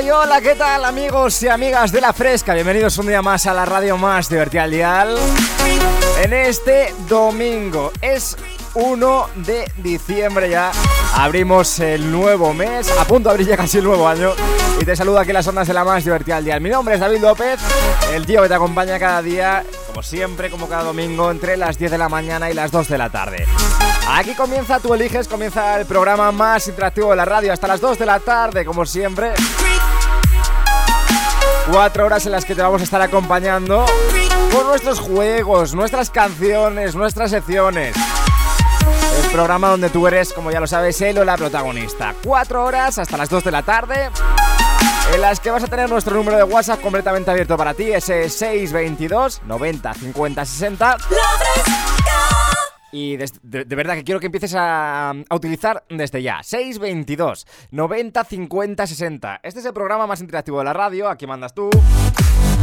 Hola, ¿qué tal amigos y amigas de La Fresca? Bienvenidos un día más a la radio más divertida al dial. En este domingo es 1 de diciembre ya. Abrimos el nuevo mes, a punto de abrir ya casi el nuevo año. Y te saludo aquí en las ondas de la más divertida al dial. Mi nombre es David López, el tío que te acompaña cada día, como siempre, como cada domingo, entre las 10 de la mañana y las 2 de la tarde. Aquí comienza, tú eliges, comienza el programa más interactivo de la radio hasta las 2 de la tarde, como siempre. Cuatro horas en las que te vamos a estar acompañando con nuestros juegos, nuestras canciones, nuestras secciones. El programa donde tú eres, como ya lo sabes, él o la protagonista. Cuatro horas hasta las 2 de la tarde en las que vas a tener nuestro número de WhatsApp completamente abierto para ti, ese 622 90 50 60. Y de, verdad que quiero que empieces a, a, utilizar desde ya. 622 90 50 60. Este es el programa más interactivo de la radio. Aquí mandas tú.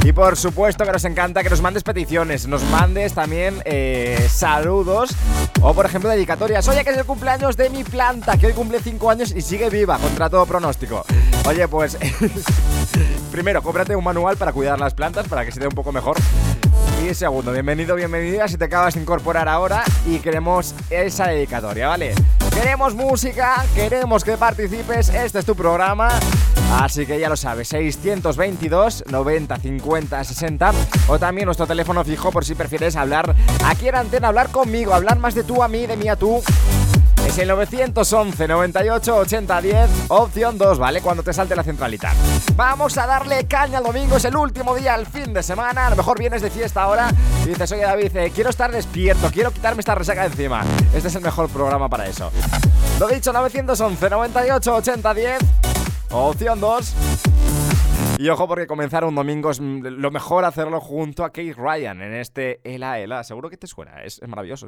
Y por supuesto que nos encanta que nos mandes peticiones, nos mandes también eh, saludos o por ejemplo dedicatorias. Oye, que es el cumpleaños de mi planta, que hoy cumple 5 años y sigue viva, contra todo pronóstico. Oye, pues primero, cómprate un manual para cuidar las plantas para que se dé un poco mejor. Y segundo, bienvenido, bienvenida si te acabas de incorporar ahora y queremos esa dedicatoria, ¿vale? Queremos música, queremos que participes, este es tu programa. Así que ya lo sabes, 622 90 50 60 o también nuestro teléfono fijo por si prefieres hablar aquí en antena, hablar conmigo, hablar más de tú a mí, de mí a tú. Es el 911 98 80 10, opción 2, ¿vale? Cuando te salte la centralita. Vamos a darle caña al domingo, es el último día, el fin de semana. A lo mejor vienes de fiesta ahora y dices, oye David, eh, quiero estar despierto, quiero quitarme esta resaca de encima. Este es el mejor programa para eso. Lo dicho, 911 98 80 10, opción 2. Y ojo porque comenzar un domingo es lo mejor hacerlo junto a Kate Ryan en este Ela Ela. Seguro que te suena, es, es maravilloso.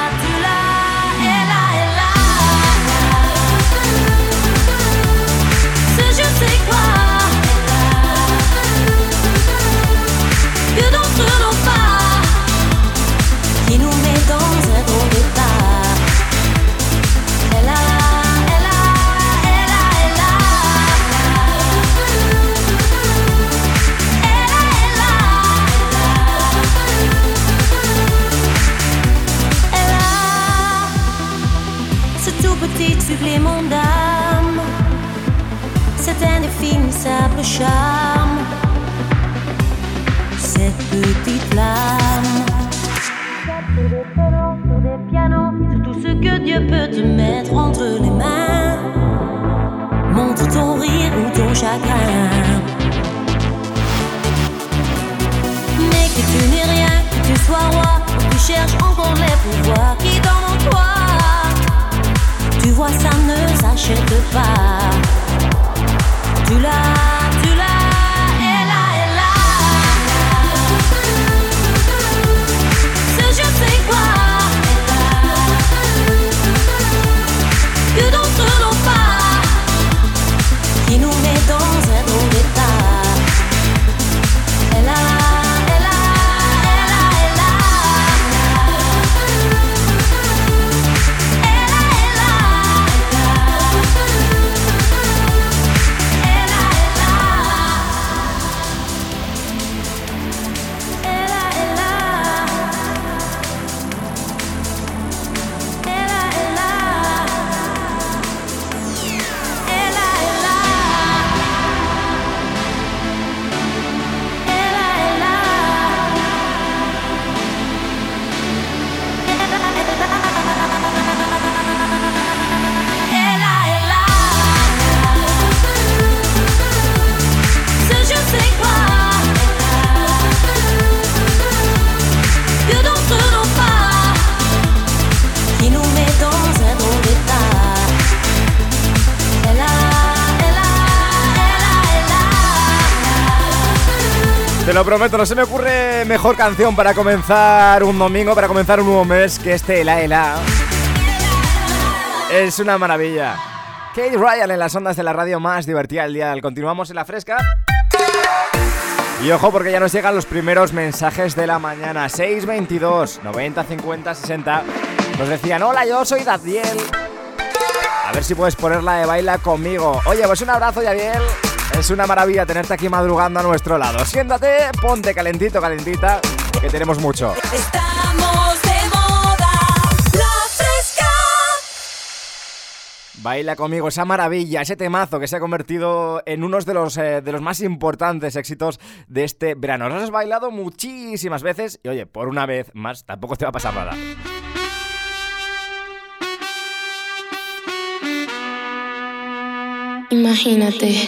Peut te mettre entre les mains. Montre ton rire ou ton chagrin. Mais que tu n'es rien, que tu sois roi, tu cherches encore les pouvoirs qui en toi. Tu vois, ça ne s'achète pas. Tu l'as, prometo, no se me ocurre mejor canción para comenzar un domingo, para comenzar un nuevo mes que este Ela Ela. Es una maravilla. Kate Ryan en las ondas de la radio más divertida del día. Continuamos en la fresca. Y ojo porque ya nos llegan los primeros mensajes de la mañana. 622 90 50 60. Nos decían, hola, yo soy Dadiel. A ver si puedes ponerla de baila conmigo. Oye, pues un abrazo, Yadiel. Es una maravilla tenerte aquí madrugando a nuestro lado. Siéntate, ponte calentito, calentita, que tenemos mucho. Estamos de moda, la fresca. Baila conmigo esa maravilla, ese temazo que se ha convertido en uno de los, eh, de los más importantes éxitos de este verano. Lo has bailado muchísimas veces y oye, por una vez más tampoco te va a pasar nada. Imagínate,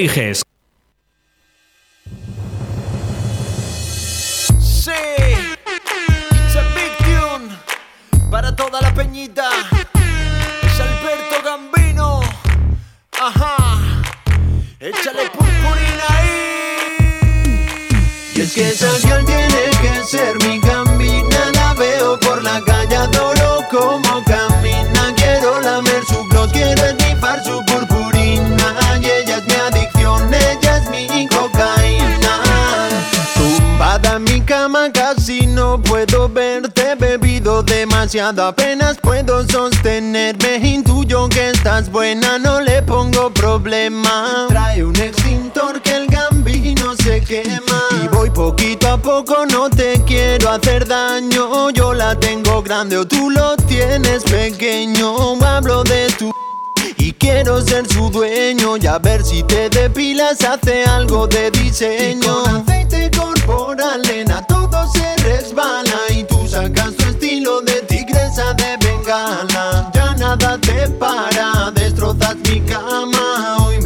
Eliges. Sí. It's a big tune. Para toda la peñita. Es Alberto Gambino. Ajá. Échale purpurina ahí. Y es que esa tiene que ser mi demasiado, apenas puedo sostenerme. Intuyo que estás buena, no le pongo problema. Trae un extintor que el gambino se quema. Y voy poquito a poco, no te quiero hacer daño. Yo la tengo grande o tú lo tienes pequeño. Hablo de tu y quiero ser su dueño y a ver si te depilas hace algo de diseño. con aceite corporal, nena, todo se resbala y tú sacas nada te para, destrozas mi cama. Hoy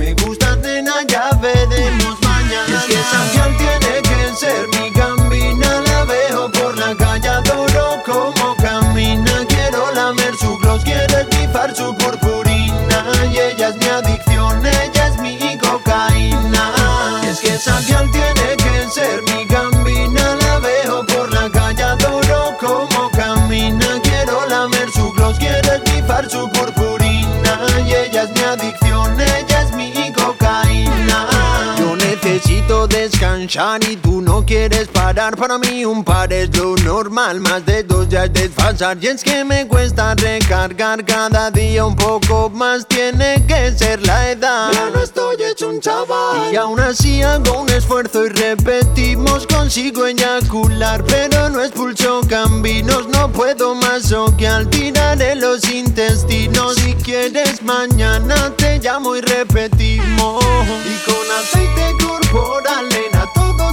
descansar y tú no quieres parar. Para mí un par es lo normal, más de dos ya es desfasar. Y es que me cuesta recargar cada día un poco más. Tiene que ser la edad. Ya no estoy hecho un chaval. Y aún así hago un esfuerzo y repetimos. Consigo eyacular, pero no expulso cambinos. No puedo más o que al tiraré los intestinos. Si quieres mañana te llamo y repetimos. Y con aceite corporal, todo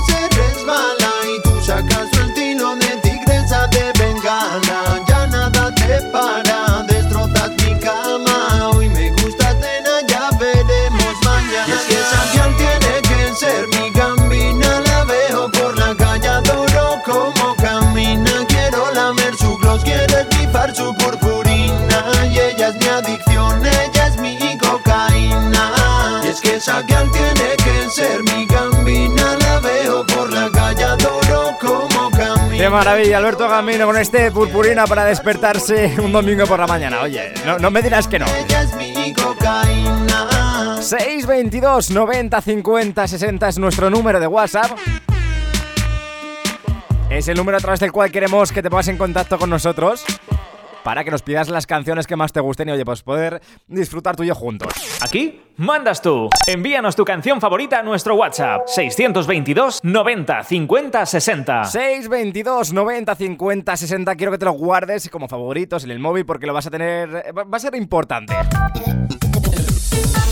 se resbala. Maravilla, Alberto Gambino con este purpurina para despertarse un domingo por la mañana. Oye, no, no me dirás que no. Ella es mi cocaína. 622 90 50 60 es nuestro número de WhatsApp. Es el número a través del cual queremos que te pongas en contacto con nosotros para que nos pidas las canciones que más te gusten y oye, pues poder disfrutar tú y yo juntos. Aquí mandas tú. Envíanos tu canción favorita a nuestro WhatsApp 622 90 50 60. 622 90 50 60 quiero que te lo guardes como favoritos en el móvil porque lo vas a tener va va a ser importante.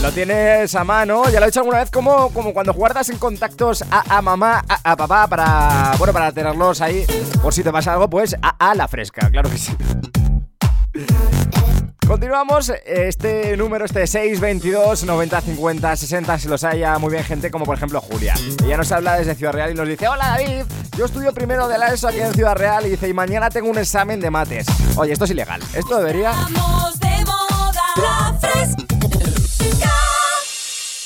Lo tienes a mano, ya lo he hecho alguna vez como, como cuando guardas en contactos a, a mamá, a, a papá para bueno, para tenerlos ahí por si te pasa algo, pues a, a la fresca, claro que sí. Continuamos, este número, este 622 90 50 60, si los haya muy bien gente, como por ejemplo Julia. Ella nos habla desde Ciudad Real y nos dice, hola David, yo estudio primero de la ESO aquí en Ciudad Real y dice, y mañana tengo un examen de mates. Oye, esto es ilegal, esto debería...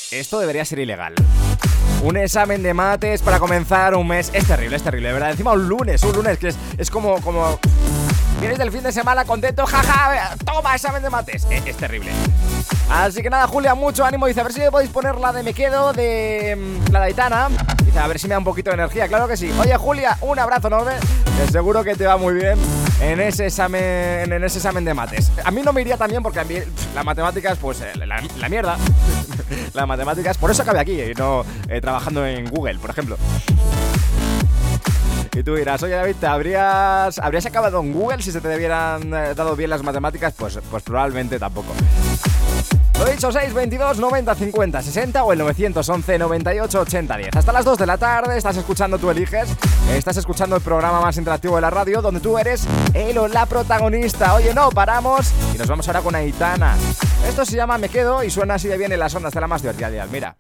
Esto debería ser ilegal. Un examen de mates para comenzar un mes. Es terrible, es terrible, de verdad. Encima un lunes, un lunes que es, es como, como. Vienes del fin de semana contento, jaja, toma examen de mates. Eh, es terrible. Así que nada, Julia, mucho ánimo. Dice, a ver si me podéis poner la de Me Quedo, de mm, la de Aitana. Dice, a ver si me da un poquito de energía. Claro que sí. Oye, Julia, un abrazo enorme. Que seguro que te va muy bien en ese examen, en ese examen de mates. A mí no me iría tan bien porque a las matemáticas, pues eh, la, la mierda. las matemáticas, por eso acabé aquí y no eh, trabajando en Google, por ejemplo. Y tú dirás, oye David, ¿te habrías, ¿habrías acabado en Google si se te hubieran eh, dado bien las matemáticas? Pues, pues probablemente tampoco. Lo dicho, 622 90 50 60 o el 911 98 80 10. Hasta las 2 de la tarde estás escuchando Tú Eliges. Estás escuchando el programa más interactivo de la radio donde tú eres el o la protagonista. Oye, no, paramos y nos vamos ahora con Aitana. Esto se llama Me Quedo y suena así de bien en las ondas de la más divertida. Díaz. Mira.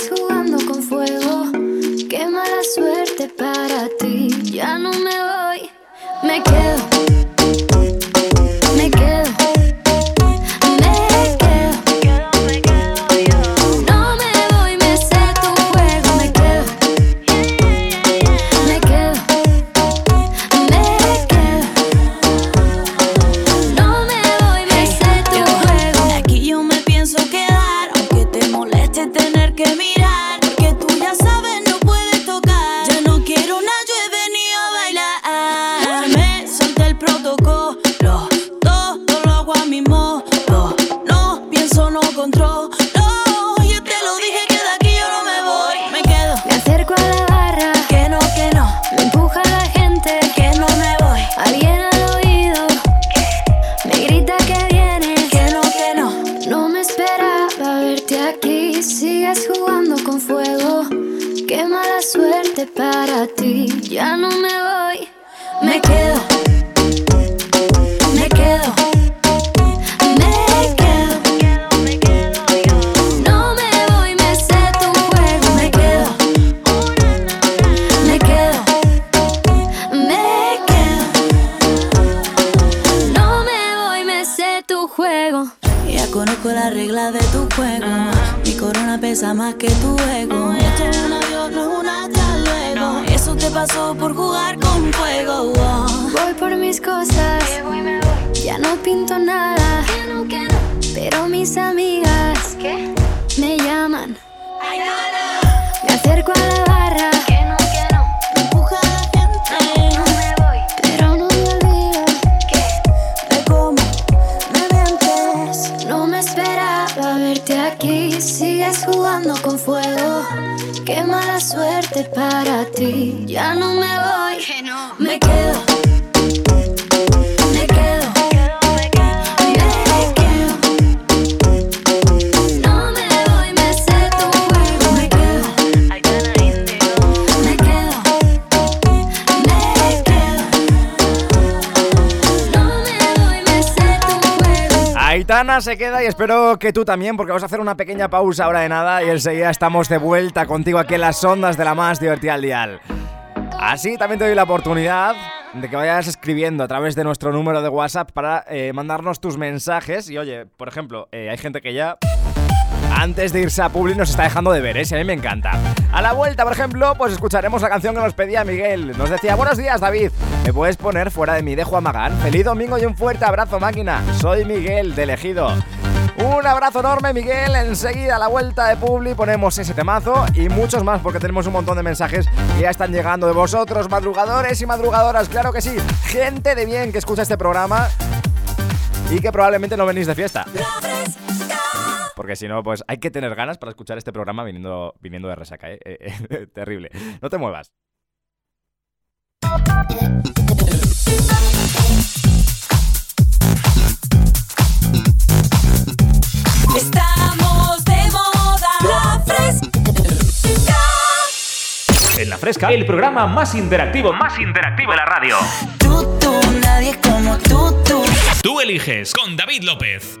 Jugando con fuego. Qué mala suerte para voy, me sé tu juego. Ya conozco la regla de tu juego. Mi corona pesa más que tu ego. Esto es un adiós, no es un hasta luego. Eso te pasó por jugar con fuego. oh. Voy por mis cosas. Ya no pinto nada. Pero mis amigas me llaman. Me acerco a Sigues jugando con fuego. Qué mala suerte para ti. Ya no me voy. Me quedo. Aitana se queda y espero que tú también, porque vamos a hacer una pequeña pausa ahora de nada y enseguida estamos de vuelta contigo aquí en las ondas de la más divertida al dial. Así también te doy la oportunidad de que vayas escribiendo a través de nuestro número de WhatsApp para eh, mandarnos tus mensajes. Y oye, por ejemplo, eh, hay gente que ya antes de irse a Publi nos está dejando de ver, ¿eh? A mí me encanta. A la vuelta, por ejemplo, pues escucharemos la canción que nos pedía Miguel. Nos decía, buenos días, David. ¿Me puedes poner fuera de mí de Juan Magán? Feliz domingo y un fuerte abrazo, máquina. Soy Miguel, de Elegido. Un abrazo enorme, Miguel. Enseguida, a la vuelta de Publi, ponemos ese temazo y muchos más, porque tenemos un montón de mensajes que ya están llegando de vosotros, madrugadores y madrugadoras. Claro que sí. Gente de bien que escucha este programa y que probablemente no venís de fiesta. Porque si no, pues hay que tener ganas para escuchar este programa viniendo, viniendo de resaca, ¿eh? Eh, eh, Terrible. No te muevas. Estamos de moda. La fresca. En La Fresca, el programa más interactivo, más interactivo de la radio. Tú, tú, nadie como tú, tú. Tú eliges con David López.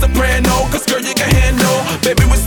Soprano, cause girl you can handle. Baby with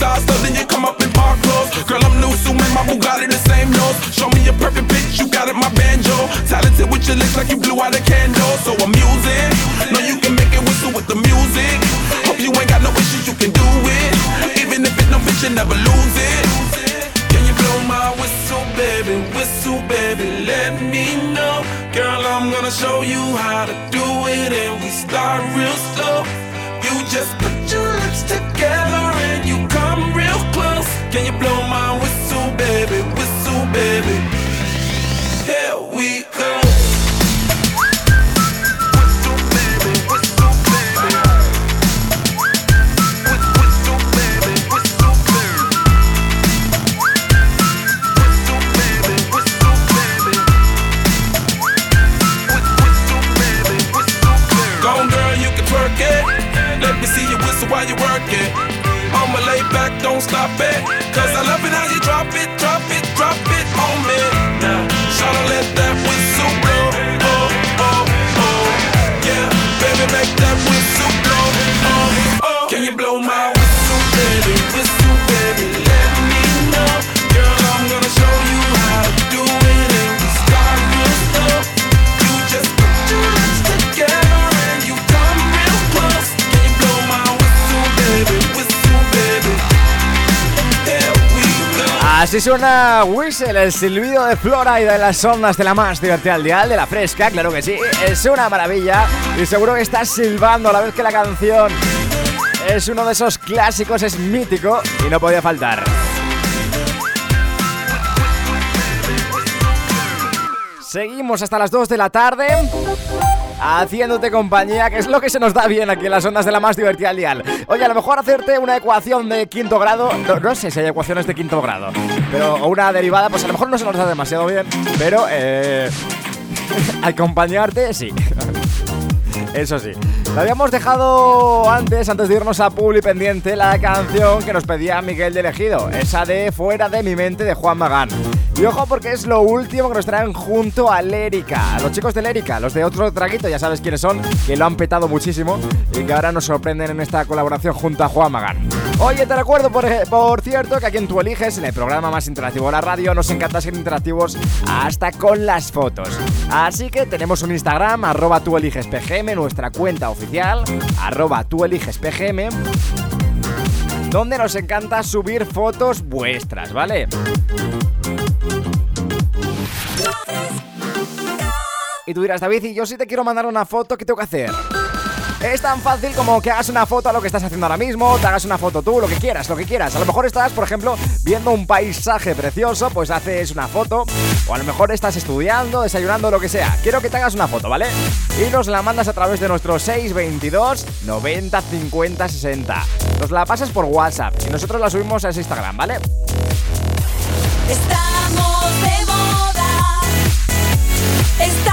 Así suena Whistle, el silbido de Flora y de las ondas de la más divertida al dial, de la fresca, claro que sí. Es una maravilla y seguro que estás silbando a la vez que la canción es uno de esos clásicos, es mítico y no podía faltar. Seguimos hasta las 2 de la tarde haciéndote compañía, que es lo que se nos da bien aquí en las ondas de la más divertida al dial. Oye, a lo mejor hacerte una ecuación de quinto grado, no, sé si hay ecuaciones de quinto grado, pero una derivada, pues a lo mejor no se nos da demasiado bien, pero eh, acompañarte sí. Eso sí. Habíamos dejado antes, antes de irnos a Publi pendiente, la canción que nos pedía Miguel de Elegido, esa de Fuera de mi mente de Juan Magán. Y ojo porque es lo último que nos traen junto a Lérica, los chicos de Lérica, los de otro traguito, ya sabes quiénes son, que lo han petado muchísimo y que ahora nos sorprenden en esta colaboración junto a Juan Magán. Oye, te recuerdo por, por cierto que aquí en Tú Eliges, en el programa más interactivo de la radio, nos encanta ser interactivos hasta con las fotos. Así que tenemos un Instagram, arroba tú eliges PGM, nuestra cuenta oficial, arroba tú eliges PGM, donde nos encanta subir fotos vuestras, ¿vale? Y tú dirás, David, y yo si te quiero mandar una foto, ¿qué tengo que hacer? Es tan fácil como que hagas una foto a lo que estás haciendo ahora mismo, te hagas una foto tú, lo que quieras, lo que quieras. A lo mejor estás, por ejemplo, viendo un paisaje precioso, pues haces una foto. O a lo mejor estás estudiando, desayunando, lo que sea. Quiero que te hagas una foto, ¿vale? Y nos la mandas a través de nuestro 622 90 50 60. Nos la pasas por WhatsApp y nosotros la subimos a ese Instagram, ¿vale? Estamos de moda. Estamos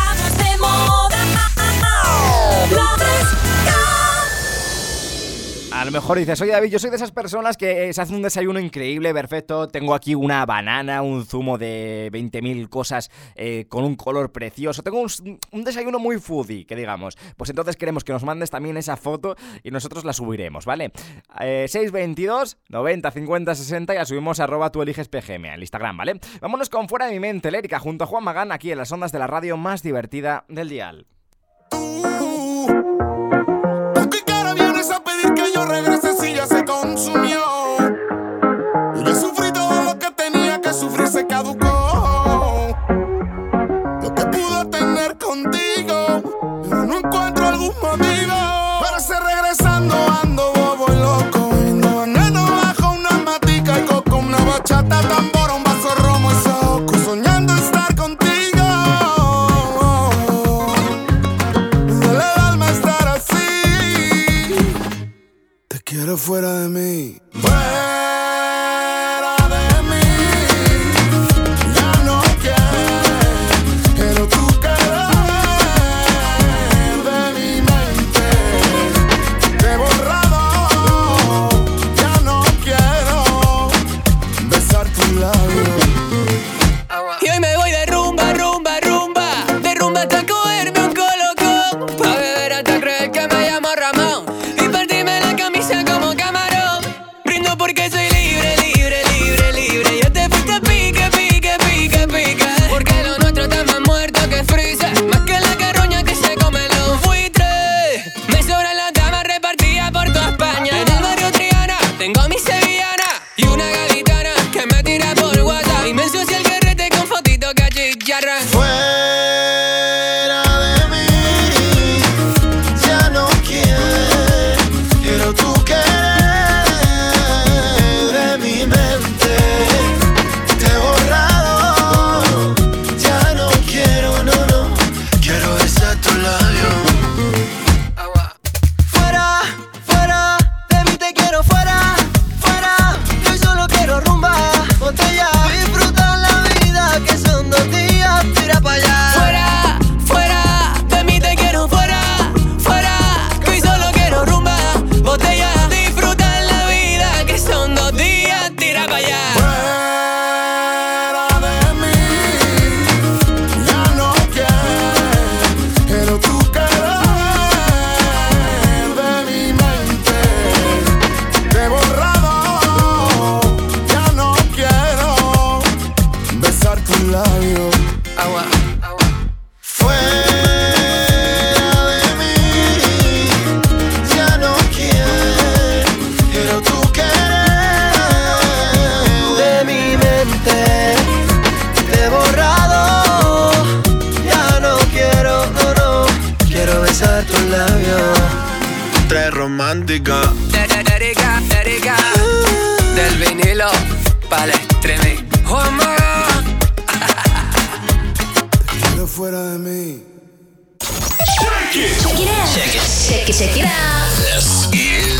A lo mejor dices, oye David, yo soy de esas personas que eh, se hace un desayuno increíble, perfecto. Tengo aquí una banana, un zumo de 20.000 cosas eh, con un color precioso. Tengo un, un, desayuno muy foodie, que digamos. Pues entonces queremos que nos mandes también esa foto y nosotros la subiremos, ¿vale? Eh, 622 90 50 60 y la subimos a arroba tú eliges al Instagram, ¿vale? Vámonos con Fuera de mi mente, Lérica, junto a Juan Magán, aquí en las ondas de la radio más divertida del dial. Que yo regrese si ya se consumió. pelo palestreme. Oh my god. fuera de mí. Shake it. Check it out. Check it, it out.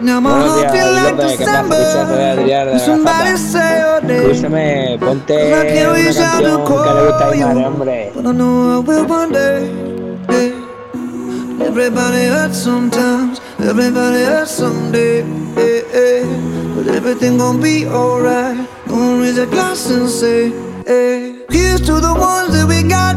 Now my heart feel like December. Somebody say your name. Escúchame, ponte una canción que le gusta a Imare, hombre. But I I will one day. Everybody hurts sometimes. Everybody hurts someday. Hey, hey. But everything gonna be alright. Gonna raise a glass and say, hey. Here's to the ones that we got.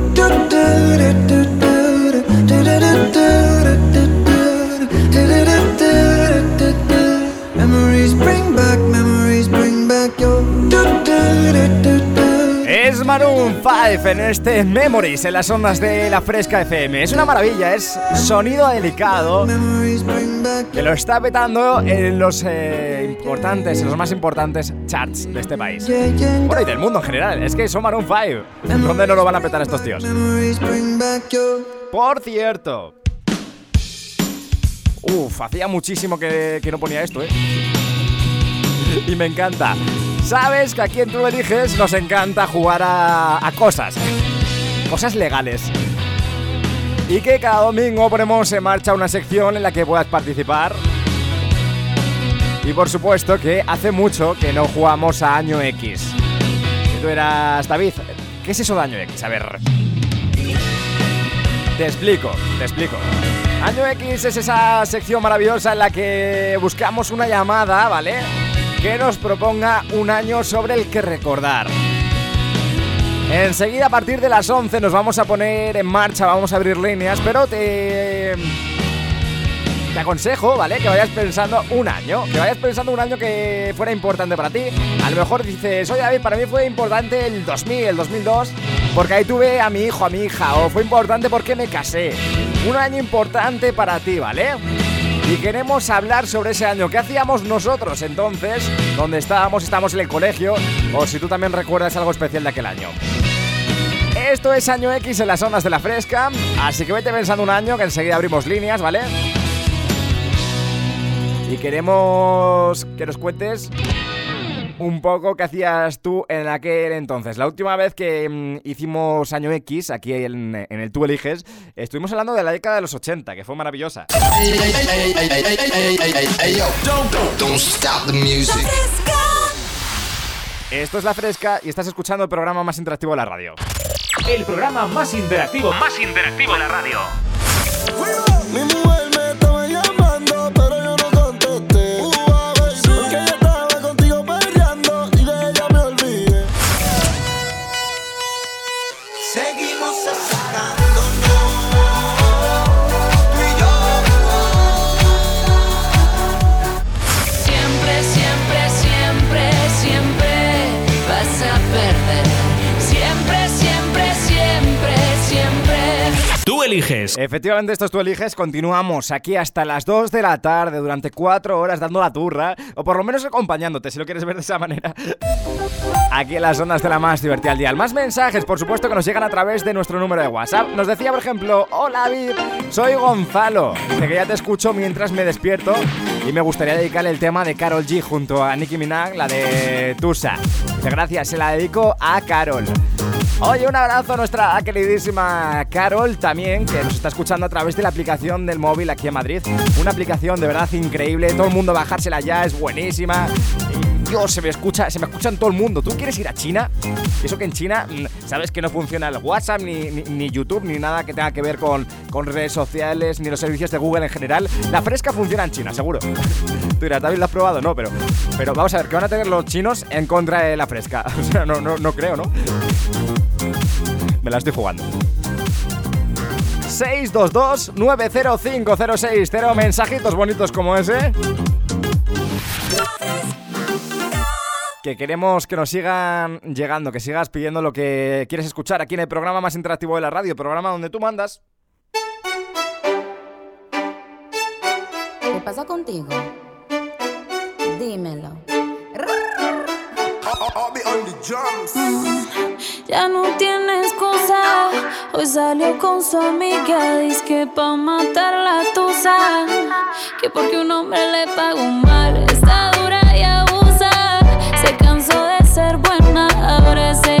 Five en este Memories en las ondas de la Fresca FM. Es una maravilla, es sonido delicado que lo está petando en los eh, importantes, en los más importantes charts de este país. Bueno, y del mundo en general. Es que son Maroon 5. ¿Dónde no lo van a petar estos tíos? Por cierto. Uf, hacía muchísimo que, que no ponía esto, ¿eh? Y me encanta. Sabes que a quien tú eliges nos encanta jugar a, a cosas, cosas legales. Y que cada domingo ponemos en marcha una sección en la que puedas participar. Y por supuesto que hace mucho que no jugamos a Año X. Tú eras David. ¿Qué es eso de Año X? A ver. Te explico, te explico. Año X es esa sección maravillosa en la que buscamos una llamada, ¿vale? que nos proponga un año sobre el que recordar. Enseguida a partir de las 11 nos vamos a poner en marcha, vamos a abrir líneas, pero te... Te aconsejo, ¿vale? Que vayas pensando un año, que vayas pensando un año que fuera importante para ti. A lo mejor dices, oye David, para mí fue importante el 2000, el 2002, porque ahí tuve a mi hijo, a mi hija, o fue importante porque me casé. Un año importante para ti, ¿vale? y queremos hablar sobre ese año. ¿Qué hacíamos nosotros entonces? ¿Dónde estábamos? ¿Estábamos en el colegio? ¿O si tú también recuerdas algo especial de aquel año? Esto es Año X en las ondas de la fresca, así que vete pensando un año que enseguida abrimos líneas, ¿vale? Y queremos que nos cuentes un poco qué hacías tú en aquel entonces. La última vez que mm, hicimos Año X, aquí en, en, el Tú Eliges, estuvimos hablando de la década de los 80, que fue maravillosa. Esto es La Fresca y estás escuchando el programa más interactivo de la radio. El programa más interactivo, más interactivo de la radio. Eliges. Efectivamente, esto es tú eliges. Continuamos aquí hasta las 2 de la tarde durante 4 horas dando la turra, o por lo menos acompañándote, si lo quieres ver de esa manera. Aquí en las ondas de la más divertida al día. Más mensajes, por supuesto, que nos llegan a través de nuestro número de WhatsApp. Nos decía, por ejemplo, hola David, soy Gonzalo. Dice que ya te escucho mientras me despierto y me gustaría dedicarle el tema de Carol G junto a Nicki Minaj, la de Tusa. Dice, gracias, se la dedico a Carol. Oye, un abrazo a nuestra queridísima Carol también, que nos está escuchando a través de la aplicación del móvil aquí en Madrid. Una aplicación de verdad increíble, todo el mundo bajársela ya, es buenísima. Dios, se me escucha, se me escucha en todo el mundo. ¿Tú quieres ir a China? Eso que en China, sabes que no funciona el WhatsApp, ni, ni- ni YouTube, ni nada que tenga que ver con, con redes sociales, ni los servicios de Google en general. La fresca funciona en China, seguro. Tú dirás, David, ¿lo has probado? No, pero, pero vamos a ver, ¿qué van a tener los chinos en contra de la fresca? O sea, no, no, no creo, ¿no? Me la estoy jugando. 622-905060 Mensajitos bonitos como ese Que queremos que nos sigan llegando Que sigas pidiendo lo que quieres escuchar Aquí en el programa más interactivo de la radio Programa donde tú mandas ¿Qué pasa contigo? Dímelo. Ya no tiene excusa. Hoy salió con su amiga. Dice que pa' matar la tusa. Que porque un hombre le pagó mal. Está ser buena. Ahora es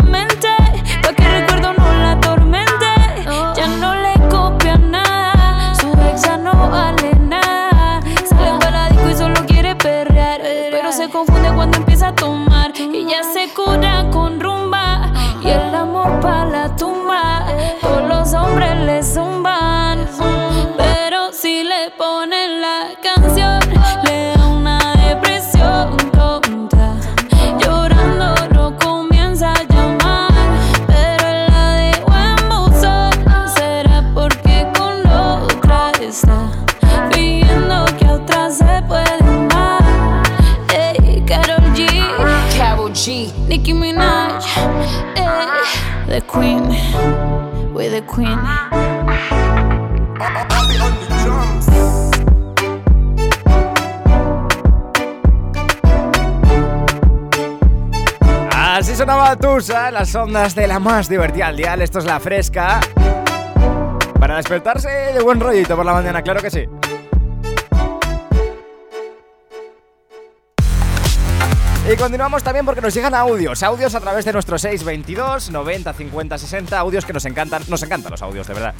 the Queen, we the Queen. Así sonaba Tusa, las ondas de la más divertida al dial. Esto es la fresca. Para despertarse de buen rollito por la mañana, claro que sí. Y continuamos también porque nos llegan audios, audios a través de nuestro 622 90 50 60, audios que nos encantan, nos encantan los audios, de verdad.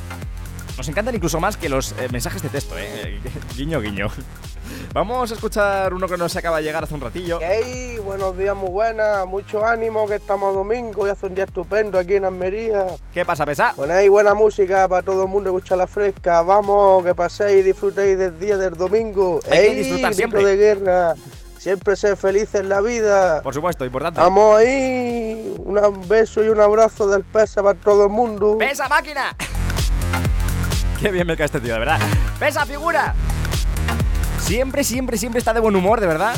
Nos encantan incluso más que los eh, mensajes de texto, eh. Guiño, guiño. Vamos a escuchar uno que nos acaba de llegar hace un ratillo. Hey, buenos días, muy buenas, mucho ánimo que estamos domingo y hace un día estupendo aquí en Almería. ¿Qué pasa, pesa? Ponéis buena música para todo el mundo escuchar la fresca. Vamos, que paséis y disfrutéis del día del domingo. Hay que Ey, disfrutar siempre. de guerra. Siempre ser feliz en la vida. Por supuesto, importante. Vamos ahí. Un beso y un abrazo del pesa para todo el mundo. ¡Pesa máquina! Qué bien me cae este tío, de verdad. ¡Pesa figura! Siempre, siempre, siempre está de buen humor, de verdad.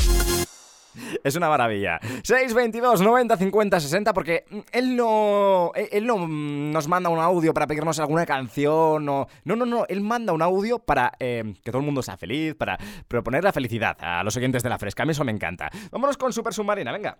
Es una maravilla. 622 90 50 60 porque mm, él no él él no mm, nos manda un audio para pedirnos alguna canción o no no no, él manda un audio para eh, que todo el mundo sea feliz, para proponer la felicidad a los oyentes de la fresca. A mí eso me encanta. Vámonos con Super Submarina, venga.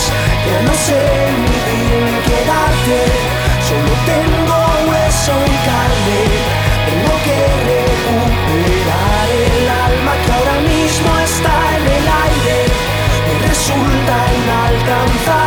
Faltes, ya no sé muy bien quedarte. Solo tengo hueso y carne, tengo que recuperar el alma que ahora mismo está en el aire. Me resulta inalcanzable,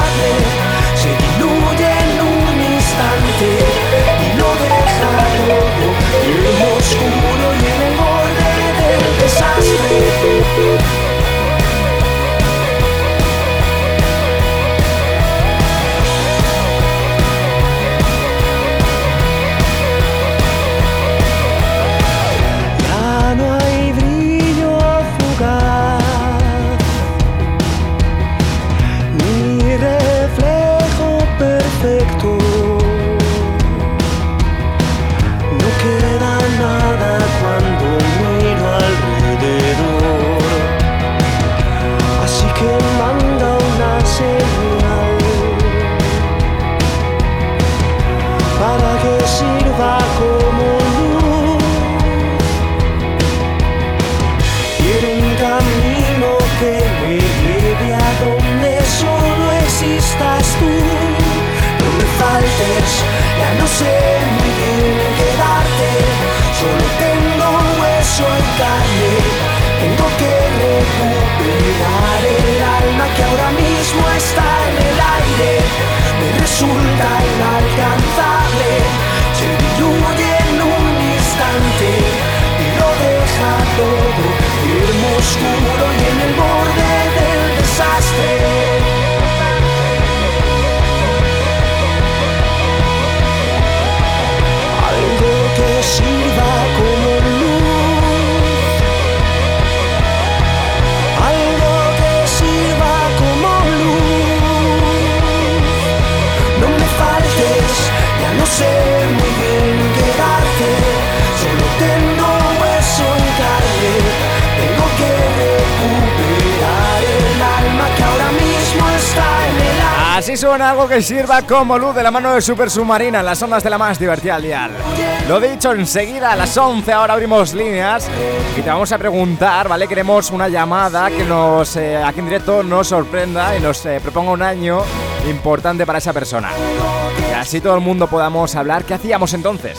Así suena algo que sirva como luz de la mano de Super Submarina en las ondas de la más divertida al dial. Lo dicho, enseguida a las 11 ahora abrimos líneas y te vamos a preguntar, ¿vale? Queremos una llamada que nos, eh, aquí en directo nos sorprenda y nos eh, proponga un año importante para esa persona. Y así todo el mundo podamos hablar. ¿Qué hacíamos entonces?